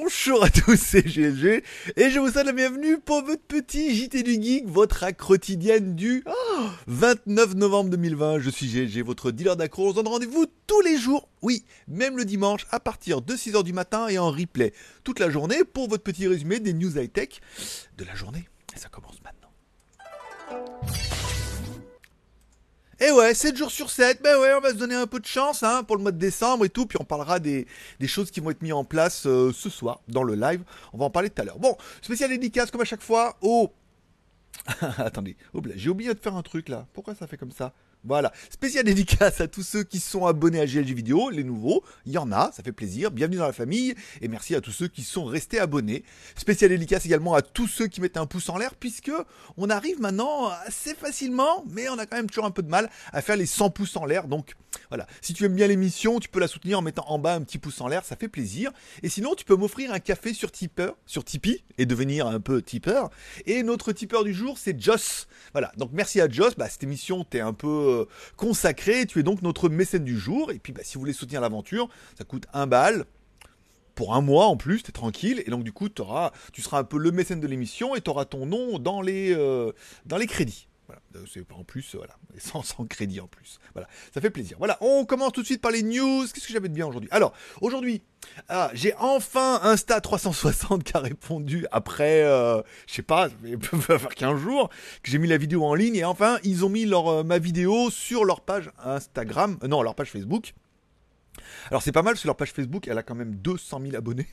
Bonjour à tous, c'est GLG et je vous souhaite la bienvenue pour votre petit JT du Geek, votre acte quotidienne du 29 novembre 2020. Je suis GLG, votre dealer d'accro. On se donne rendez-vous tous les jours, oui, même le dimanche à partir de 6h du matin et en replay toute la journée pour votre petit résumé des news high-tech de la journée. Et ça commence maintenant. Et ouais, 7 jours sur 7, ben ouais, on va se donner un peu de chance hein, pour le mois de décembre et tout, puis on parlera des, des choses qui vont être mises en place euh, ce soir dans le live. On va en parler tout à l'heure. Bon, spécial dédicace comme à chaque fois au... Attendez, j'ai oublié de faire un truc là. Pourquoi ça fait comme ça? Voilà, spécial dédicace à tous ceux qui sont abonnés à GLG Vidéo, les nouveaux, il y en a, ça fait plaisir, bienvenue dans la famille, et merci à tous ceux qui sont restés abonnés. Spécial dédicace également à tous ceux qui mettent un pouce en l'air, puisque on arrive maintenant assez facilement, mais on a quand même toujours un peu de mal à faire les 100 pouces en l'air, donc voilà, si tu aimes bien l'émission, tu peux la soutenir en mettant en bas un petit pouce en l'air, ça fait plaisir. Et sinon, tu peux m'offrir un café sur sur Tipeee, et devenir un peu tipeur. Et notre tipeur du jour, c'est Joss. Voilà, donc merci à Joss, bah, cette émission t'es un peu euh, consacré. Tu es donc notre mécène du jour. Et puis, bah, si vous voulez soutenir l'aventure, ça coûte un bal pour un mois en plus, t'es tranquille, et donc du coup, tu seras un peu le mécène de l'émission et tu auras ton nom dans euh, dans les crédits. Euh, en plus, voilà, sans, crédit en plus. Voilà, ça fait plaisir. Voilà, on commence tout de suite par les news. Qu'est-ce que j'avais de bien aujourd'hui? Alors, aujourd'hui, ah, j'ai enfin Insta 360 qui a répondu après, euh, je sais pas, ça faire 15 jours que j'ai mis la vidéo en ligne et enfin ils ont mis leur, euh, ma vidéo sur leur page Instagram, euh, non leur page Facebook. Alors c'est pas mal parce que leur page Facebook elle a quand même 200 000 abonnés.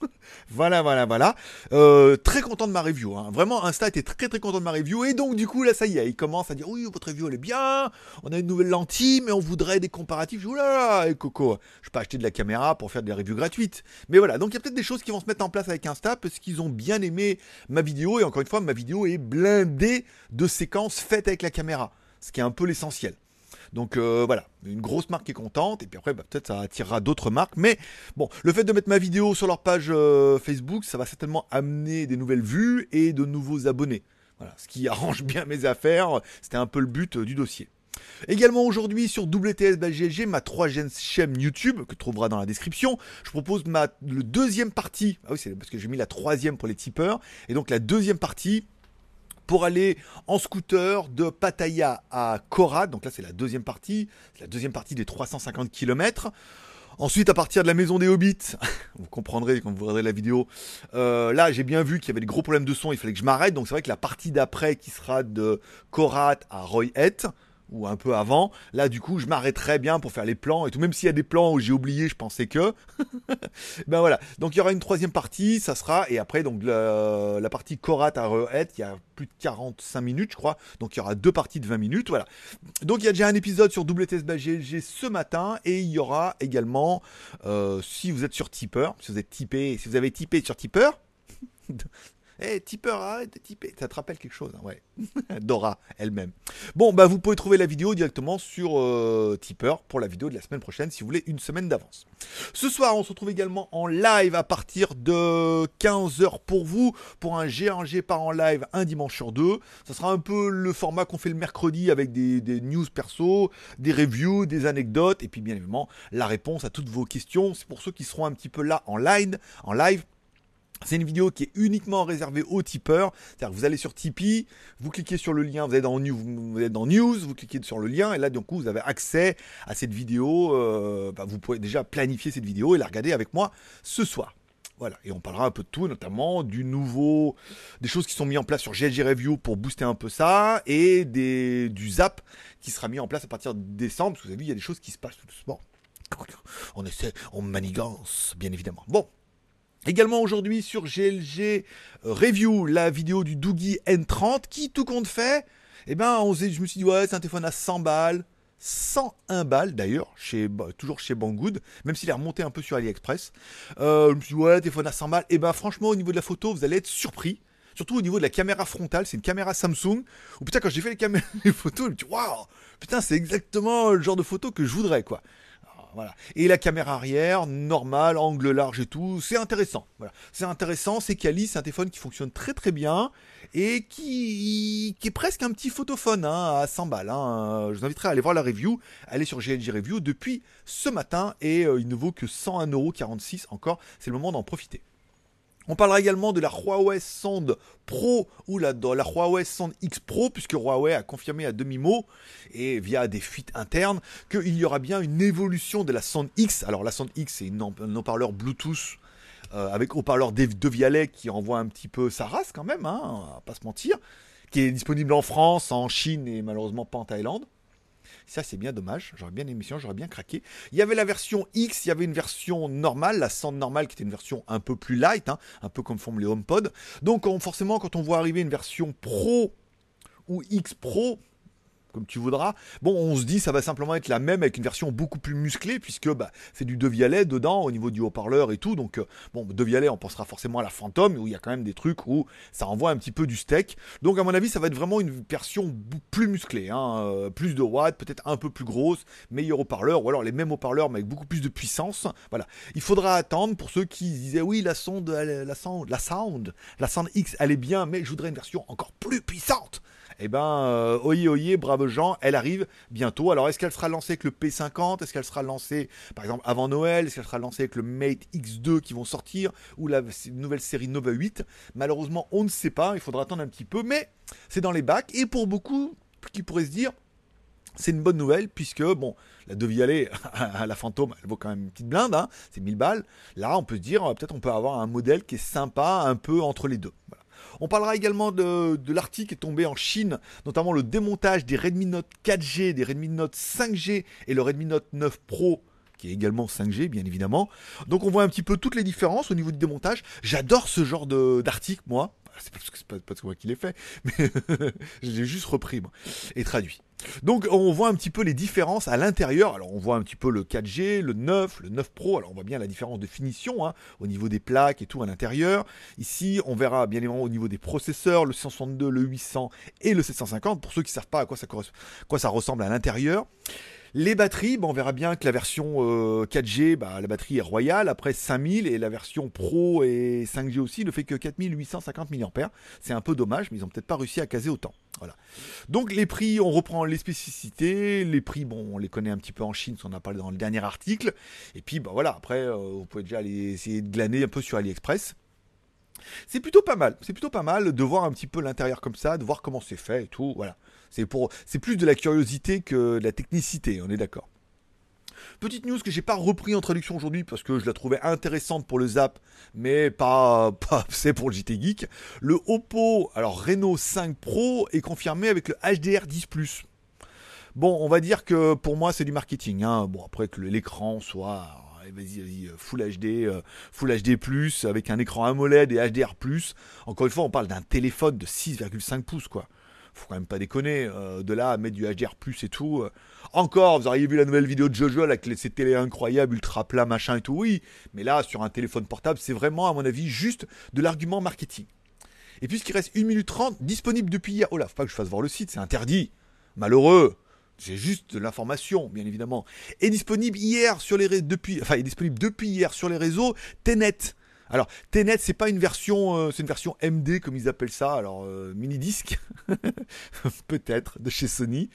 voilà, voilà, voilà. Euh, très content de ma review. Hein. Vraiment, Insta était très très content de ma review. Et donc, du coup, là, ça y est, il commence à dire Oui, votre review elle est bien. On a une nouvelle lentille, mais on voudrait des comparatifs. Je dis là là, Coco, je peux acheter de la caméra pour faire des reviews gratuites. Mais voilà, donc il y a peut-être des choses qui vont se mettre en place avec Insta parce qu'ils ont bien aimé ma vidéo. Et encore une fois, ma vidéo est blindée de séquences faites avec la caméra. Ce qui est un peu l'essentiel. Donc euh, voilà, une grosse marque est contente, et puis après bah, peut-être ça attirera d'autres marques. Mais bon, le fait de mettre ma vidéo sur leur page euh, Facebook, ça va certainement amener des nouvelles vues et de nouveaux abonnés. Voilà, ce qui arrange bien mes affaires, c'était un peu le but euh, du dossier. Également aujourd'hui sur WTS ma troisième chaîne YouTube que tu trouveras dans la description. Je propose ma deuxième partie. Ah oui, c'est parce que j'ai mis la troisième pour les tipeurs. Et donc la deuxième partie pour aller en scooter de Pattaya à Korad. Donc là, c'est la deuxième partie. C'est la deuxième partie des 350 km. Ensuite, à partir de la maison des Hobbits, vous comprendrez quand vous regarderez la vidéo, euh, là j'ai bien vu qu'il y avait des gros problèmes de son, il fallait que je m'arrête, donc c'est vrai que la partie d'après qui sera de Korat à Royet, ou un peu avant. Là, du coup, je m'arrêterai bien pour faire les plans et tout. Même s'il y a des plans où j'ai oublié, je pensais que. ben voilà. Donc il y aura une troisième partie, ça sera. Et après, donc la, partie Korat à Rehet, il y a plus de 45 minutes, je crois. Donc il y aura deux parties de 20 minutes. Voilà. Donc il y a déjà un épisode sur WTS GLG ce matin. Et il y aura également, euh, si vous êtes sur Tipper, si vous êtes typé, si vous avez typé sur Tipper. Eh, tipeur, arrête de tiper. Ça te rappelle quelque chose, hein, ouais. Dora, elle-même. Bon, bah, vous pouvez trouver la vidéo directement sur euh, Tipper pour la vidéo de la semaine prochaine si vous voulez une semaine d'avance. Ce soir, on se retrouve également en live à partir de 15h pour vous pour un G1G par en live un dimanche sur deux. Ça sera un peu le format qu'on fait le mercredi avec des, des news perso, des reviews, des anecdotes et puis bien évidemment la réponse à toutes vos questions. C'est pour ceux qui seront un petit peu là en en live c'est une vidéo qui est uniquement réservée aux tipeurs. C'est-à-dire que vous allez sur Tipeee, vous cliquez sur le lien, vous êtes, dans, News, vous cliquez sur le lien, et là, du coup, vous avez accès à cette vidéo. Euh, bah, vous pouvez déjà planifier cette vidéo et la regarder avec moi ce soir. Voilà, et on parlera un peu de tout, notamment du nouveau, des choses qui sont mises en place sur GLG Review pour booster un peu ça, et du Zap qui sera mis en place à partir de décembre, parce que vous avez vu, il y a des choses qui se passent tout doucement. On essaie, on manigance, bien évidemment. Bon, Également aujourd'hui sur GLG euh, Review, la vidéo du Doogie N30 qui tout compte fait, eh ben je me suis dit ouais c'est un téléphone à 100 balles, 101 balles d'ailleurs, bah, toujours chez Banggood, même s'il est remonté un peu sur AliExpress. Euh, je me suis dit ouais téléphone à 100 balles, et eh ben franchement au niveau de la photo vous allez être surpris. Surtout au niveau de la caméra frontale, c'est une caméra Samsung. Ou putain, quand j'ai fait les, les photos, je me suis dit, waouh, putain, c'est exactement le genre de photo que je voudrais, quoi Et la caméra arrière, normale, angle large et tout, c'est intéressant. C'est intéressant, c'est quali, c'est un téléphone qui fonctionne très très bien et qui, est presque un petit photophone hein, à 100 balles. Hein. Je vous inviterai à aller voir la review. Allez sur GLG Review depuis ce matin et euh, il ne vaut que 101,46€ encore. C'est le moment d'en profiter. On parlera également de la Huawei Sound Pro ou la, Huawei Sound X Pro, puisque Huawei a confirmé à demi-mot et via des fuites internes qu'il y aura bien une évolution de la Sound X. Alors la Sound X, c'est un haut-parleur Bluetooth euh, avec haut-parleur de qui envoie un petit peu sa race quand même, hein, on va pas se mentir, qui est disponible en France, en Chine et malheureusement pas en Thaïlande. Ça, c'est bien dommage. J'aurais bien émission, j'aurais bien craqué. Il y avait la version X, il y avait une version normale, la Sound normale, qui était une version un peu plus light, hein, un peu comme font les HomePod. Donc, forcément, quand on voit arriver une version Pro ou X Pro, comme tu voudras. Bon, on se dit ça va simplement être la même avec une version beaucoup plus musclée puisque bah, c'est du Devialet dedans au niveau du haut-parleur et tout. Donc euh, bon, Devialet, on pensera forcément à la Phantom où il y a quand même des trucs où ça envoie un petit peu du steak. Donc à mon avis, ça va être vraiment une version plus musclée, hein, euh, plus de watts, peut-être un peu plus grosse, meilleur haut-parleur ou alors les mêmes haut-parleurs mais avec beaucoup plus de puissance. Voilà, il faudra attendre pour ceux qui disaient oui la sonde, la sound, la sound, la sound X, elle est bien, mais je voudrais une version encore plus puissante eh ben, euh, oyez, oyez, braves gens, elle arrive bientôt. Alors, est-ce qu'elle sera lancée avec le P50 Est-ce qu'elle sera lancée, par exemple, avant Noël? Est-ce qu'elle sera lancée avec le Mate X2 qui vont sortir Ou la nouvelle série Nova 8 Malheureusement, on ne sait pas. Il faudra attendre un petit peu. Mais c'est dans les bacs. Et pour beaucoup qui pourraient se dire, c'est une bonne nouvelle puisque, bon, la Devialet à la fantôme, elle vaut quand même une petite blinde, hein, c'est 1000 balles. Là, on peut se dire, peut-être on peut avoir un modèle qui est sympa, un peu entre les deux. On parlera également de, l'article est tombé en Chine, notamment le démontage des Redmi Note 4G, des Redmi Note 5G et le Redmi Note 9 Pro qui est également 5G bien évidemment. Donc on voit un petit peu toutes les différences au niveau du démontage. J'adore ce genre d'article moi. C'est parce que c'est pas, pas moi qui l'ai fait, mais je l'ai juste repris et traduit. Donc on voit un petit peu les différences à l'intérieur. Alors on voit un petit peu le 4G, le 9, le 9 Pro. Alors on voit bien la différence de finition hein, au niveau des plaques et tout à l'intérieur. Ici on verra bien évidemment au niveau des processeurs, le 162, le 800 et le 750 pour ceux qui ne savent pas à quoi ça ressemble à l'intérieur. Les batteries, on verra bien que la version 4G, euh, bah, la batterie est royale, après 5000, et la version Pro et 5G aussi ne fait que 4850 mAh. C'est un peu dommage, mais ils n'ont peut-être pas réussi à caser autant. Voilà. Donc les prix, on reprend les spécificités. Les prix, bon, on les connaît un petit peu en Chine, on en a parlé dans le dernier article. Et puis, bah voilà, après, euh, vous pouvez déjà aller essayer de glaner un peu sur AliExpress. C'est plutôt pas mal. C'est plutôt pas mal de voir un petit peu l'intérieur comme ça, de voir comment c'est fait et tout. Voilà. C'est plus de la curiosité que de la technicité. On est d'accord. Petite news que j'ai pas repris en traduction aujourd'hui parce que je la trouvais intéressante pour le Zap, mais pas, pas c'est pour le JT Geek. Le Oppo, alors Reno 5 Pro est confirmé avec le HDR 10 Bon, on va dire que pour moi c'est du marketing. Hein. Bon après que l'écran soit vas-y, vas-y, Full HD, euh, Full HD+, avec un écran AMOLED et HDR+. Encore une fois, on parle d'un téléphone de 6,5 pouces, quoi. Faut quand même pas déconner. Euh, de là à mettre du HDR+, et tout. Euh. Encore, vous auriez vu la nouvelle vidéo de Jojo avec ces télé incroyables, ultra plat, machin et tout, oui. Mais là, sur un téléphone portable, c'est vraiment, à mon avis, juste de l'argument marketing. Et puisqu'il reste 1 minute 30, disponible depuis hier. Oh là, faut pas que je fasse voir le site, c'est interdit. Malheureux. J'ai juste de l'information, bien évidemment. Est disponible hier sur les depuis, hier sur les réseaux. Tenet. Alors, Tenet, c'est pas une version, euh, c'est une version MD comme ils appellent ça. Alors, euh, mini disque, peut-être de chez Sony,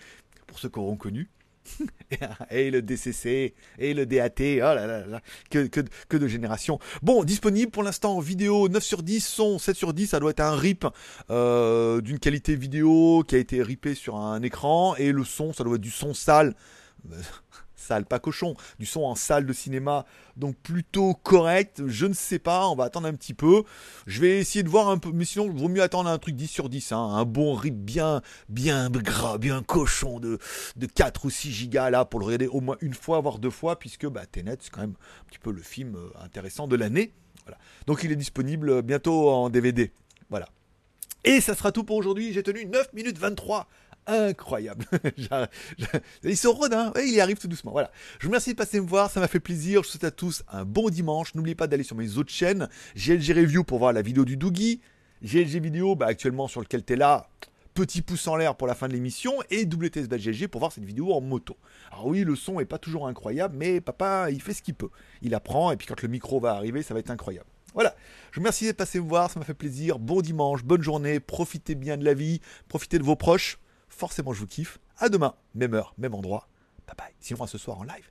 pour ceux qui auront connu. et le DCC, et le DAT, oh là là là, que, que, de génération. Bon, disponible pour l'instant en vidéo 9 sur 10, son 7 sur 10, ça doit être un rip euh, d'une qualité vidéo qui a été ripé sur un écran, et le son, ça doit être du son sale salle, pas cochon, du son en salle de cinéma, donc plutôt correct, je ne sais pas, on va attendre un petit peu. Je vais essayer de voir un peu, mais sinon, il vaut mieux attendre un truc 10 sur 10, hein. un bon rip bien, bien gras, bien cochon de, de 4 ou 6 gigas là, pour le regarder au moins une fois, voire deux fois, puisque bah, Tenet, c'est quand même un petit peu le film euh, intéressant de l'année. Voilà. Donc il est disponible bientôt en DVD. Voilà. Et ça sera tout pour aujourd'hui. J'ai tenu 9 minutes 23 incroyable. Ils sont rodins, hein. il y arrive tout doucement. Voilà. Je vous remercie de passer me voir, ça m'a fait plaisir. Je souhaite à tous un bon dimanche. N'oubliez pas d'aller sur mes autres chaînes. GLG Review pour voir la vidéo du Doogie. GLG Vidéo, bah, actuellement sur lequel tu es là, petit pouce en l'air pour la fin de l'émission et WTS pour voir cette vidéo en moto. Alors oui, le son est pas toujours incroyable, mais papa, il fait ce qu'il peut. Il apprend, et puis quand le micro va arriver, ça va être incroyable. Voilà, je vous remercie d'être passé me voir, ça m'a fait plaisir. Bon dimanche, bonne journée, profitez bien de la vie, profitez de vos proches. Forcément, je vous kiffe. À demain, même heure, même endroit. Bye bye. Sinon, à ce soir en live.